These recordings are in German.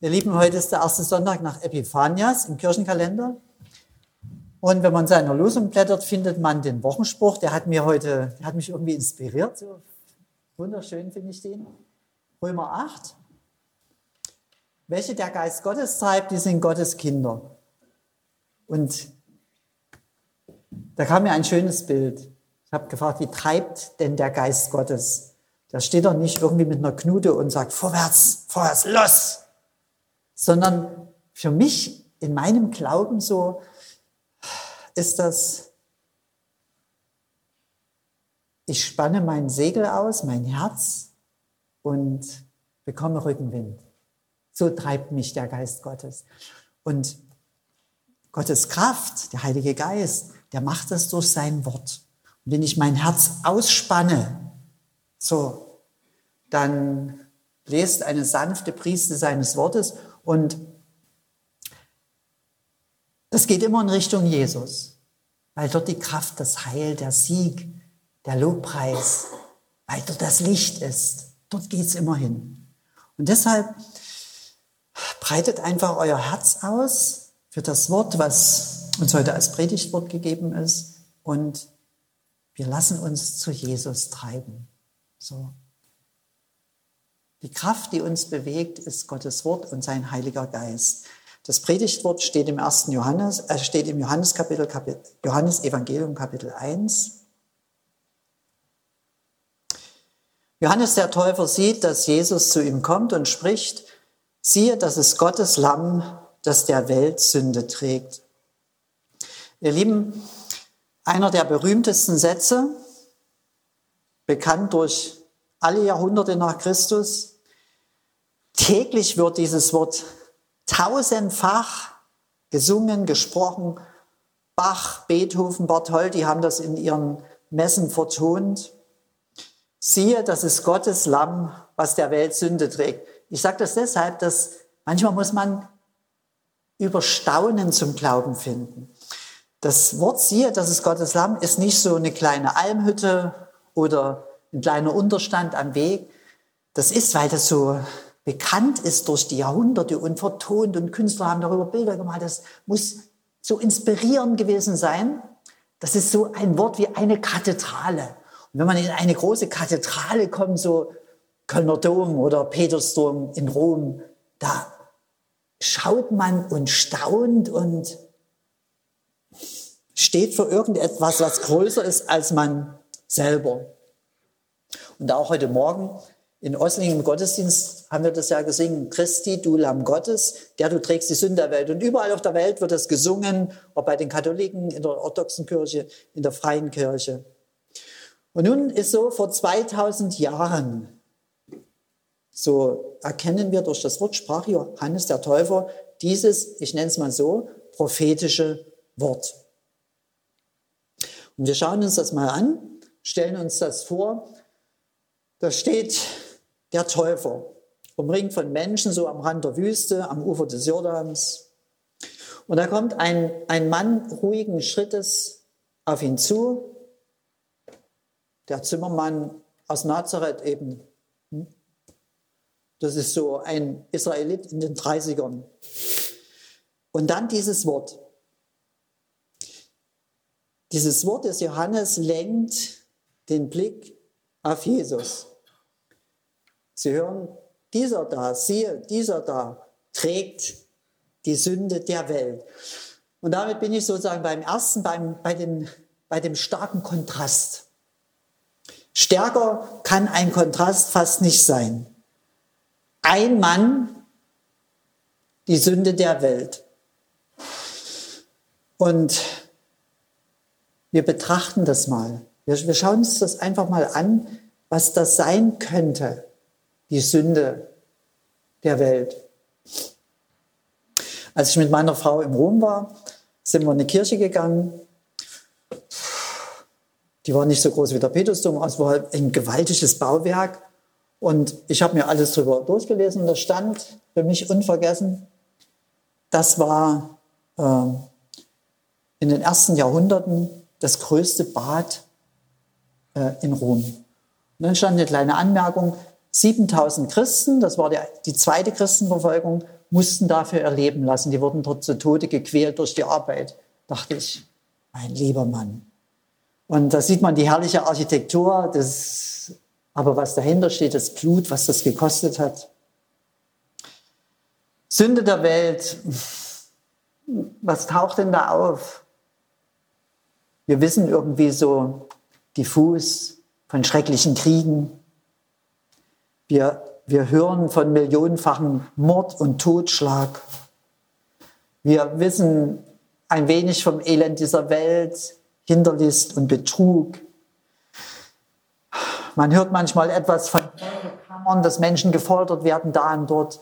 Ihr Lieben, heute ist der erste Sonntag nach Epiphanias im Kirchenkalender. Und wenn man seiner Losung blättert, findet man den Wochenspruch. Der hat mir heute, der hat mich irgendwie inspiriert. So wunderschön finde ich den. Römer 8. Welche der Geist Gottes treibt, die sind Gottes Kinder. Und da kam mir ein schönes Bild. Ich habe gefragt, wie treibt denn der Geist Gottes? Da steht er nicht irgendwie mit einer Knute und sagt, vorwärts, vorwärts, los! Sondern für mich in meinem Glauben so ist das, ich spanne mein Segel aus, mein Herz und bekomme Rückenwind. So treibt mich der Geist Gottes. Und Gottes Kraft, der Heilige Geist, der macht das durch sein Wort. Und wenn ich mein Herz ausspanne, so, dann bläst eine sanfte Prieste seines Wortes und das geht immer in Richtung Jesus, weil dort die Kraft, das Heil, der Sieg, der Lobpreis, weil dort das Licht ist. Dort geht es immer hin. Und deshalb breitet einfach euer Herz aus für das Wort, was uns heute als Predigtwort gegeben ist. Und wir lassen uns zu Jesus treiben. So. Die Kraft, die uns bewegt, ist Gottes Wort und sein Heiliger Geist. Das Predigtwort steht im ersten Johannes, äh, steht im Johannes Kapitel, Kapitel, Johannes Evangelium Kapitel 1. Johannes der Täufer sieht, dass Jesus zu ihm kommt und spricht, siehe, das ist Gottes Lamm, das der Welt Sünde trägt. Ihr Lieben, einer der berühmtesten Sätze, bekannt durch alle Jahrhunderte nach Christus. Täglich wird dieses Wort tausendfach gesungen, gesprochen. Bach, Beethoven, Bartholdy haben das in ihren Messen vertont. Siehe, das ist Gottes Lamm, was der Welt Sünde trägt. Ich sage das deshalb, dass manchmal muss man über Staunen zum Glauben finden. Das Wort siehe, das ist Gottes Lamm, ist nicht so eine kleine Almhütte oder ein kleiner Unterstand am Weg. Das ist, weil das so bekannt ist durch die Jahrhunderte und vertont und Künstler haben darüber Bilder gemalt. Das muss so inspirierend gewesen sein. Das ist so ein Wort wie eine Kathedrale. Und wenn man in eine große Kathedrale kommt, so Kölner Dom oder Petersdom in Rom, da schaut man und staunt und steht für irgendetwas, was größer ist als man selber. Und auch heute Morgen in Oslingen im Gottesdienst haben wir das ja gesungen, Christi, du Lamm Gottes, der du trägst die Sünde der Welt. Und überall auf der Welt wird das gesungen, ob bei den Katholiken, in der orthodoxen Kirche, in der freien Kirche. Und nun ist so, vor 2000 Jahren, so erkennen wir durch das Wort, sprach Johannes der Täufer, dieses, ich nenne es mal so, prophetische Wort. Und wir schauen uns das mal an, stellen uns das vor, da steht der Täufer, umringt von Menschen, so am Rand der Wüste, am Ufer des Jordans. Und da kommt ein, ein Mann ruhigen Schrittes auf ihn zu, der Zimmermann aus Nazareth eben. Hm? Das ist so ein Israelit in den 30ern. Und dann dieses Wort. Dieses Wort des Johannes lenkt den Blick auf Jesus. Sie hören, dieser da, siehe, dieser da trägt die Sünde der Welt. Und damit bin ich sozusagen beim ersten, beim, bei, den, bei dem starken Kontrast. Stärker kann ein Kontrast fast nicht sein. Ein Mann, die Sünde der Welt. Und wir betrachten das mal. Wir, wir schauen uns das einfach mal an, was das sein könnte, die Sünde der Welt. Als ich mit meiner Frau im Rom war, sind wir in eine Kirche gegangen. Die war nicht so groß wie der Petersdom, es war halt ein gewaltiges Bauwerk. Und ich habe mir alles darüber durchgelesen und da stand für mich unvergessen, das war äh, in den ersten Jahrhunderten das größte Bad äh, in Rom. Dann stand eine kleine Anmerkung, 7000 Christen, das war die, die zweite Christenverfolgung, mussten dafür erleben lassen. Die wurden dort zu Tode gequält durch die Arbeit. Dachte ich, mein lieber Mann. Und da sieht man die herrliche Architektur, das, aber was dahinter steht, das Blut, was das gekostet hat. Sünde der Welt, was taucht denn da auf? Wir wissen irgendwie so diffus von schrecklichen Kriegen. Wir, wir hören von millionenfachen Mord und Totschlag. Wir wissen ein wenig vom Elend dieser Welt, Hinterlist und Betrug. Man hört manchmal etwas von Kammern, dass Menschen gefoltert werden, da und dort.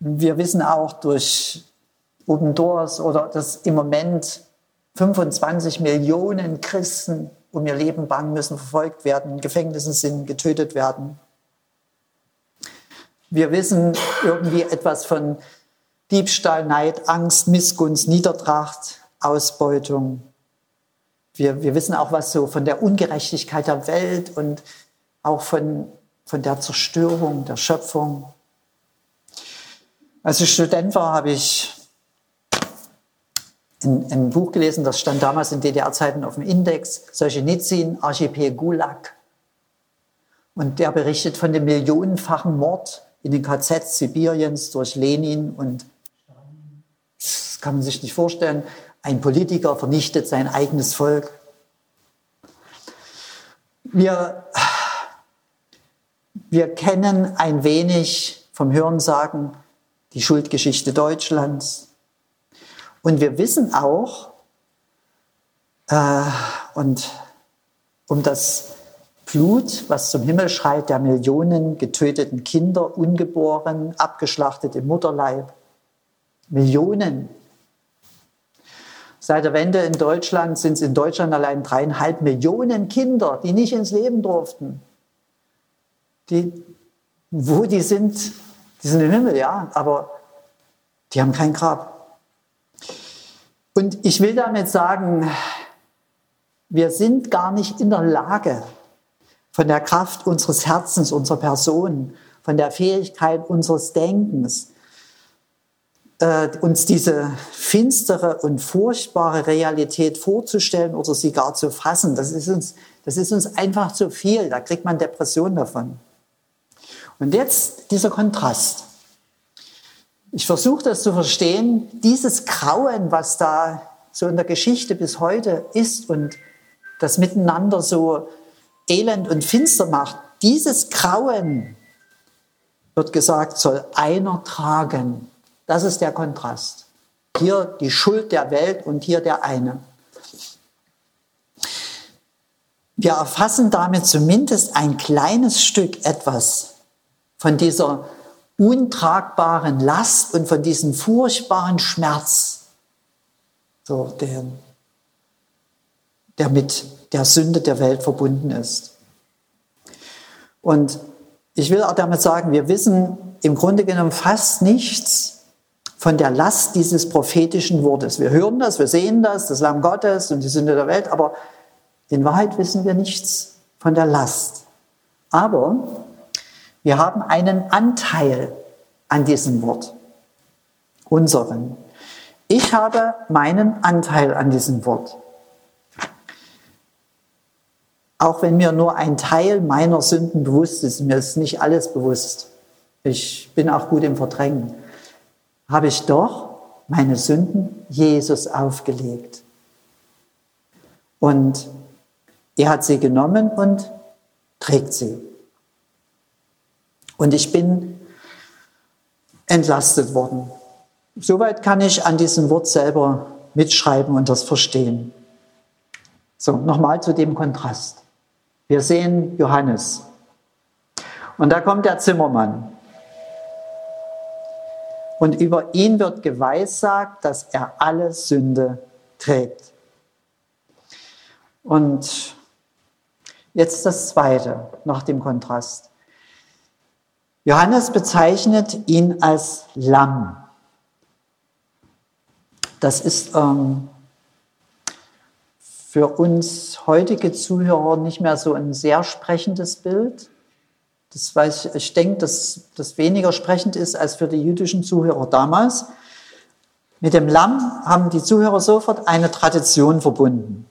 Wir wissen auch durch Open Doors oder dass im Moment 25 Millionen Christen um ihr Leben bangen müssen, verfolgt werden, in Gefängnissen sind, getötet werden. Wir wissen irgendwie etwas von Diebstahl, Neid, Angst, Missgunst, Niedertracht, Ausbeutung. Wir, wir wissen auch was so von der Ungerechtigkeit der Welt und auch von, von der Zerstörung der Schöpfung. Als ich Student war, habe ich ein, Buch gelesen, das stand damals in DDR-Zeiten auf dem Index, Solzhenitsyn, Archipel Gulag. Und der berichtet von dem millionenfachen Mord in den KZs Sibiriens durch Lenin und das kann man sich nicht vorstellen. Ein Politiker vernichtet sein eigenes Volk. Wir, wir kennen ein wenig vom Hörensagen die Schuldgeschichte Deutschlands. Und wir wissen auch, äh, und um das Blut, was zum Himmel schreit, der Millionen getöteten Kinder, ungeboren, abgeschlachtet im Mutterleib. Millionen. Seit der Wende in Deutschland sind es in Deutschland allein dreieinhalb Millionen Kinder, die nicht ins Leben durften. Die, wo die sind, die sind im Himmel, ja, aber die haben kein Grab. Und ich will damit sagen, wir sind gar nicht in der Lage, von der Kraft unseres Herzens, unserer Person, von der Fähigkeit unseres Denkens, äh, uns diese finstere und furchtbare Realität vorzustellen oder sie gar zu fassen. Das ist uns, das ist uns einfach zu viel. Da kriegt man Depression davon. Und jetzt dieser Kontrast. Ich versuche das zu verstehen, dieses Grauen, was da so in der Geschichte bis heute ist und das miteinander so elend und finster macht, dieses Grauen, wird gesagt, soll einer tragen. Das ist der Kontrast. Hier die Schuld der Welt und hier der eine. Wir erfassen damit zumindest ein kleines Stück etwas von dieser untragbaren Last und von diesem furchtbaren Schmerz, so der, der mit der Sünde der Welt verbunden ist. Und ich will auch damit sagen, wir wissen im Grunde genommen fast nichts von der Last dieses prophetischen Wortes. Wir hören das, wir sehen das, das Lamm Gottes und die Sünde der Welt, aber in Wahrheit wissen wir nichts von der Last. Aber wir haben einen Anteil an diesem Wort, unseren. Ich habe meinen Anteil an diesem Wort. Auch wenn mir nur ein Teil meiner Sünden bewusst ist, mir ist nicht alles bewusst. Ich bin auch gut im Verdrängen. Habe ich doch meine Sünden Jesus aufgelegt. Und er hat sie genommen und trägt sie. Und ich bin entlastet worden. Soweit kann ich an diesem Wort selber mitschreiben und das verstehen. So, nochmal zu dem Kontrast. Wir sehen Johannes. Und da kommt der Zimmermann. Und über ihn wird geweissagt, dass er alle Sünde trägt. Und jetzt das Zweite nach dem Kontrast. Johannes bezeichnet ihn als Lamm. Das ist ähm, für uns heutige Zuhörer nicht mehr so ein sehr sprechendes Bild. Das weiß ich, ich denke, dass das weniger sprechend ist als für die jüdischen Zuhörer damals. Mit dem Lamm haben die Zuhörer sofort eine Tradition verbunden.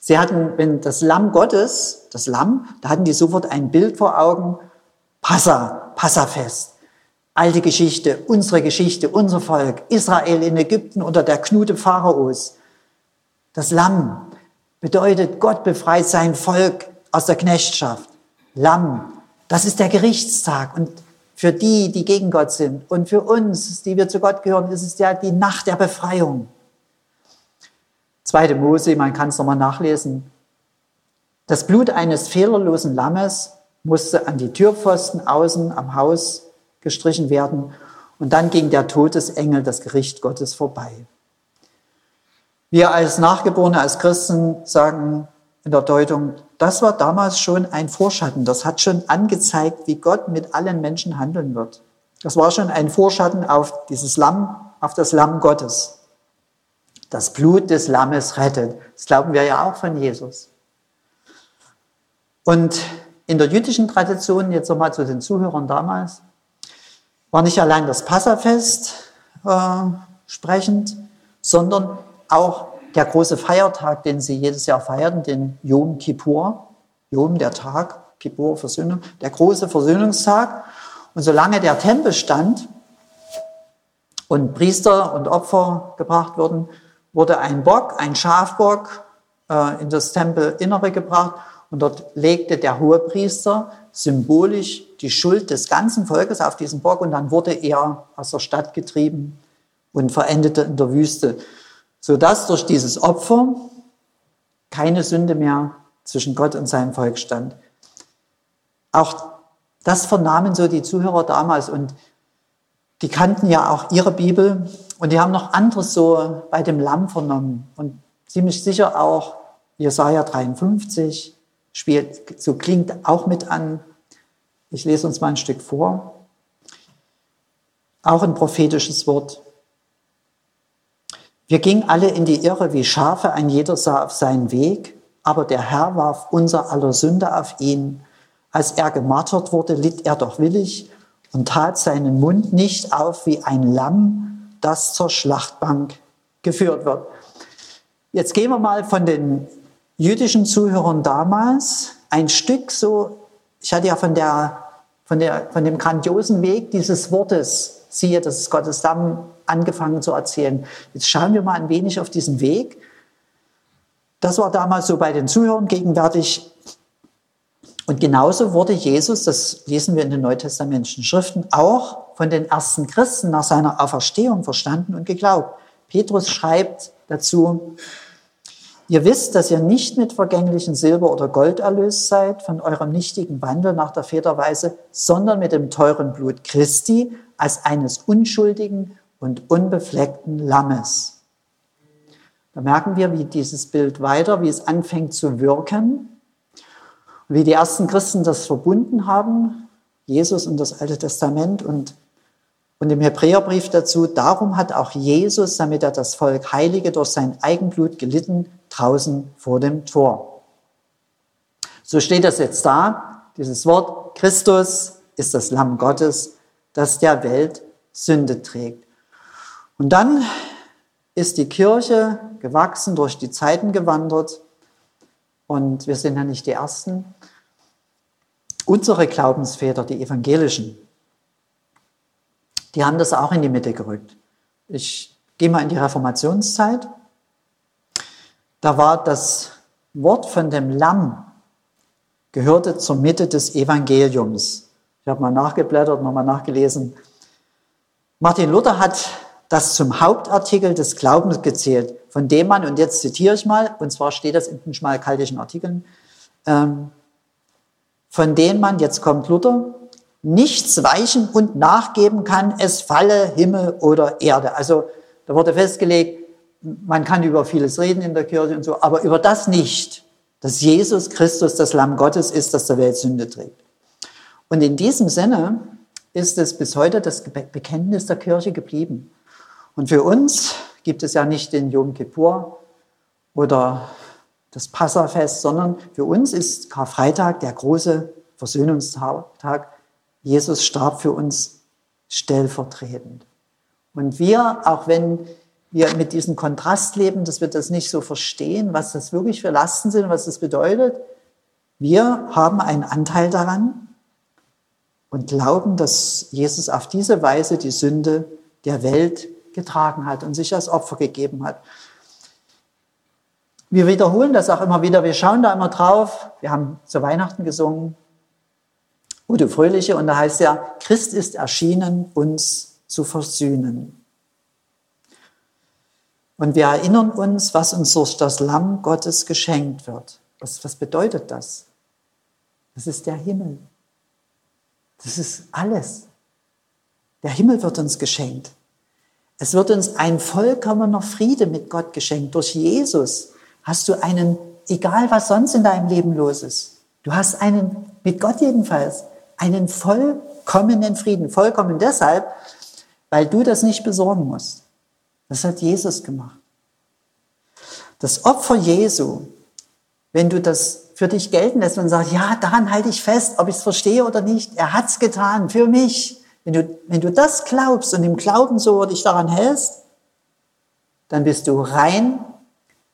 Sie hatten, wenn das Lamm Gottes, das Lamm, da hatten die sofort ein Bild vor Augen, Passa, Passafest. Alte Geschichte, unsere Geschichte, unser Volk, Israel in Ägypten unter der Knute Pharaos. Das Lamm bedeutet, Gott befreit sein Volk aus der Knechtschaft. Lamm, das ist der Gerichtstag. Und für die, die gegen Gott sind und für uns, die wir zu Gott gehören, ist es ja die Nacht der Befreiung. Zweite Mose, man kann es nochmal nachlesen. Das Blut eines fehlerlosen Lammes musste an die Türpfosten außen am Haus gestrichen werden und dann ging der Todesengel das Gericht Gottes vorbei. Wir als Nachgeborene, als Christen sagen in der Deutung, das war damals schon ein Vorschatten. Das hat schon angezeigt, wie Gott mit allen Menschen handeln wird. Das war schon ein Vorschatten auf dieses Lamm, auf das Lamm Gottes. Das Blut des Lammes rettet. Das glauben wir ja auch von Jesus. Und in der jüdischen Tradition, jetzt nochmal zu den Zuhörern damals, war nicht allein das Passafest äh, sprechend, sondern auch der große Feiertag, den sie jedes Jahr feierten, den Yom Kippur, Yom der Tag, Kippur Versöhnung, der große Versöhnungstag. Und solange der Tempel stand und Priester und Opfer gebracht wurden, wurde ein Bock, ein Schafbock äh, in das Tempelinnere gebracht und dort legte der Hohepriester symbolisch die Schuld des ganzen Volkes auf diesen Bock und dann wurde er aus der Stadt getrieben und verendete in der Wüste sodass durch dieses Opfer keine Sünde mehr zwischen Gott und seinem Volk stand. Auch das vernahmen so die Zuhörer damals und die kannten ja auch ihre Bibel und die haben noch anderes so bei dem Lamm vernommen und ziemlich sicher auch Jesaja 53 spielt, so klingt auch mit an. Ich lese uns mal ein Stück vor. Auch ein prophetisches Wort. Wir gingen alle in die Irre wie Schafe, ein jeder sah auf seinen Weg, aber der Herr warf unser aller Sünde auf ihn. Als er gemartert wurde, litt er doch willig und tat seinen Mund nicht auf wie ein Lamm, das zur Schlachtbank geführt wird. Jetzt gehen wir mal von den jüdischen Zuhörern damals ein Stück so, ich hatte ja von, der, von, der, von dem grandiosen Weg dieses Wortes, siehe, das ist Gottes Lamm, angefangen zu erzählen. Jetzt schauen wir mal ein wenig auf diesen Weg. Das war damals so bei den Zuhörern gegenwärtig. Und genauso wurde Jesus, das lesen wir in den neutestamentlichen Schriften, auch von den ersten Christen nach seiner Auferstehung verstanden und geglaubt. Petrus schreibt dazu, Ihr wisst, dass ihr nicht mit vergänglichen Silber oder Gold erlöst seid von eurem nichtigen Wandel nach der Väterweise, sondern mit dem teuren Blut Christi als eines unschuldigen und unbefleckten Lammes. Da merken wir, wie dieses Bild weiter, wie es anfängt zu wirken, wie die ersten Christen das verbunden haben, Jesus und das Alte Testament und, und im Hebräerbrief dazu, darum hat auch Jesus, damit er das Volk heilige, durch sein Eigenblut gelitten, draußen vor dem Tor. So steht das jetzt da, dieses Wort, Christus ist das Lamm Gottes, das der Welt Sünde trägt. Und dann ist die Kirche gewachsen, durch die Zeiten gewandert. Und wir sind ja nicht die Ersten. Unsere Glaubensväter, die evangelischen, die haben das auch in die Mitte gerückt. Ich gehe mal in die Reformationszeit. Da war das Wort von dem Lamm, gehörte zur Mitte des Evangeliums. Ich habe mal nachgeblättert, nochmal nachgelesen. Martin Luther hat das zum Hauptartikel des Glaubens gezählt, von dem man, und jetzt zitiere ich mal, und zwar steht das in den schmalkaltischen Artikeln, ähm, von denen man, jetzt kommt Luther, nichts weichen und nachgeben kann, es falle Himmel oder Erde. Also da wurde festgelegt, man kann über vieles reden in der Kirche und so, aber über das nicht, dass Jesus Christus das Lamm Gottes ist, das der Welt Sünde trägt. Und in diesem Sinne ist es bis heute das Bekenntnis der Kirche geblieben. Und für uns gibt es ja nicht den Yom Kippur oder das Passafest, sondern für uns ist Karfreitag der große Versöhnungstag, Jesus starb für uns stellvertretend. Und wir, auch wenn wir mit diesem Kontrast leben, dass wir das nicht so verstehen, was das wirklich für Lasten sind, was das bedeutet, wir haben einen Anteil daran und glauben, dass Jesus auf diese Weise die Sünde der Welt getragen hat und sich als Opfer gegeben hat. Wir wiederholen das auch immer wieder, wir schauen da immer drauf. Wir haben zu Weihnachten gesungen, Gute Fröhliche, und da heißt ja, Christ ist erschienen, uns zu versöhnen. Und wir erinnern uns, was uns durch das Lamm Gottes geschenkt wird. Was, was bedeutet das? Das ist der Himmel. Das ist alles. Der Himmel wird uns geschenkt. Es wird uns ein vollkommener Friede mit Gott geschenkt. Durch Jesus hast du einen, egal was sonst in deinem Leben los ist, du hast einen, mit Gott jedenfalls, einen vollkommenen Frieden. Vollkommen deshalb, weil du das nicht besorgen musst. Das hat Jesus gemacht. Das Opfer Jesu, wenn du das für dich gelten lässt und sagst, ja, daran halte ich fest, ob ich es verstehe oder nicht, er hat es getan für mich. Wenn du, wenn du das glaubst und im Glauben so dich daran hältst, dann bist du rein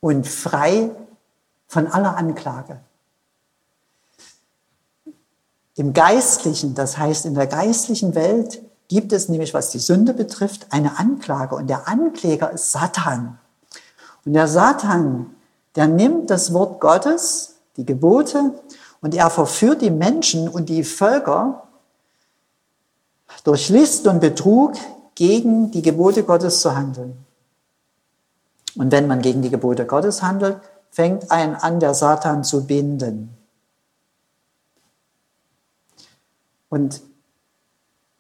und frei von aller Anklage. Im Geistlichen, das heißt in der geistlichen Welt, gibt es nämlich, was die Sünde betrifft, eine Anklage. Und der Ankläger ist Satan. Und der Satan, der nimmt das Wort Gottes, die Gebote, und er verführt die Menschen und die Völker durch List und Betrug gegen die Gebote Gottes zu handeln. Und wenn man gegen die Gebote Gottes handelt, fängt einen an, der Satan zu binden. Und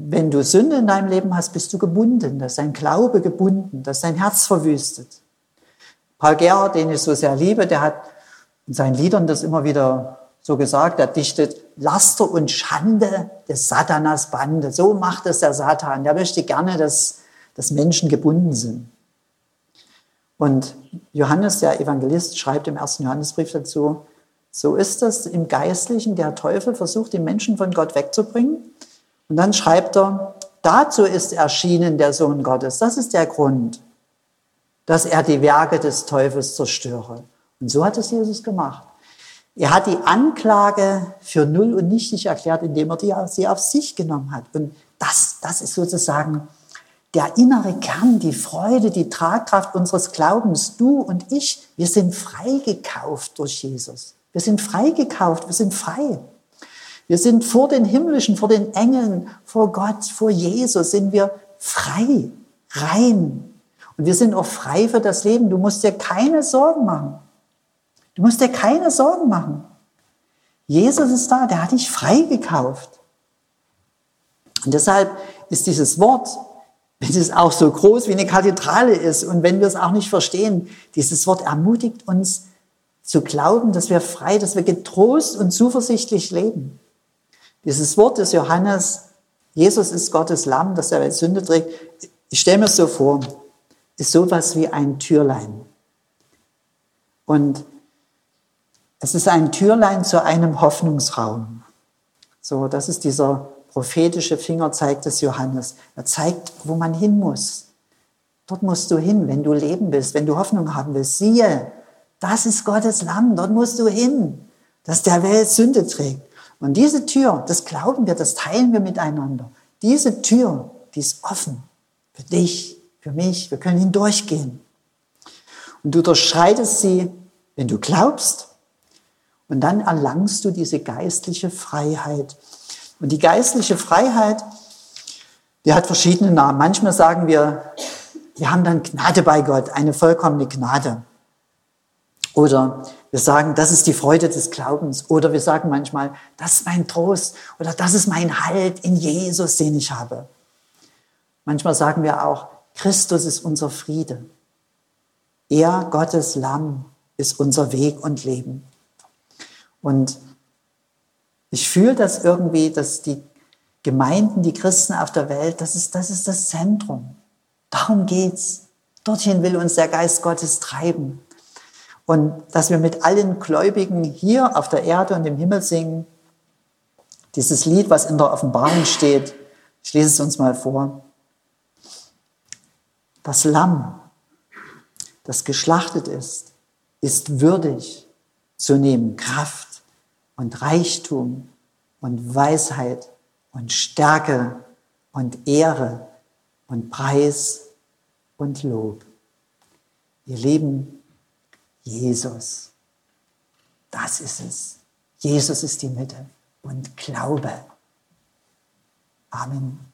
wenn du Sünde in deinem Leben hast, bist du gebunden, das ist dein Glaube gebunden, das ist dein Herz verwüstet. Paul Gerhard, den ich so sehr liebe, der hat in seinen Liedern das immer wieder so gesagt, er dichtet Laster und Schande des Satanas Bande. So macht es der Satan. Der möchte gerne, dass, dass Menschen gebunden sind. Und Johannes, der Evangelist, schreibt im ersten Johannesbrief dazu, so ist es im Geistlichen, der Teufel versucht, die Menschen von Gott wegzubringen. Und dann schreibt er, dazu ist erschienen der Sohn Gottes. Das ist der Grund, dass er die Werke des Teufels zerstöre. Und so hat es Jesus gemacht. Er hat die Anklage für null und nichtig erklärt, indem er die, sie auf sich genommen hat. Und das, das ist sozusagen der innere Kern, die Freude, die Tragkraft unseres Glaubens. Du und ich, wir sind freigekauft durch Jesus. Wir sind freigekauft, wir sind frei. Wir sind vor den Himmlischen, vor den Engeln, vor Gott, vor Jesus, sind wir frei, rein. Und wir sind auch frei für das Leben. Du musst dir keine Sorgen machen. Du musst dir keine Sorgen machen. Jesus ist da, der hat dich freigekauft. Und deshalb ist dieses Wort, wenn es auch so groß wie eine Kathedrale ist und wenn wir es auch nicht verstehen, dieses Wort ermutigt uns zu glauben, dass wir frei, dass wir getrost und zuversichtlich leben. Dieses Wort des Johannes, Jesus ist Gottes Lamm, das der Welt Sünde trägt, ich stelle mir es so vor, ist sowas wie ein Türlein. Und es ist ein Türlein zu einem Hoffnungsraum. So, das ist dieser prophetische Fingerzeig des Johannes. Er zeigt, wo man hin muss. Dort musst du hin, wenn du leben willst, wenn du Hoffnung haben willst. Siehe, das ist Gottes Lamm, dort musst du hin, dass der Welt Sünde trägt. Und diese Tür, das glauben wir, das teilen wir miteinander. Diese Tür, die ist offen für dich, für mich. Wir können hindurchgehen. Und du durchschreitest sie, wenn du glaubst. Und dann erlangst du diese geistliche Freiheit. Und die geistliche Freiheit, die hat verschiedene Namen. Manchmal sagen wir, wir haben dann Gnade bei Gott, eine vollkommene Gnade. Oder wir sagen, das ist die Freude des Glaubens. Oder wir sagen manchmal, das ist mein Trost. Oder das ist mein Halt in Jesus, den ich habe. Manchmal sagen wir auch, Christus ist unser Friede. Er, Gottes Lamm, ist unser Weg und Leben. Und ich fühle das irgendwie, dass die Gemeinden, die Christen auf der Welt, das ist das, ist das Zentrum. Darum geht's. Dorthin will uns der Geist Gottes treiben. Und dass wir mit allen Gläubigen hier auf der Erde und im Himmel singen, Dieses Lied, was in der Offenbarung steht, ich lese es uns mal vor. Das Lamm, das geschlachtet ist, ist würdig zu nehmen Kraft und Reichtum und Weisheit und Stärke und Ehre und Preis und Lob. Ihr Lieben, Jesus, das ist es. Jesus ist die Mitte und Glaube. Amen.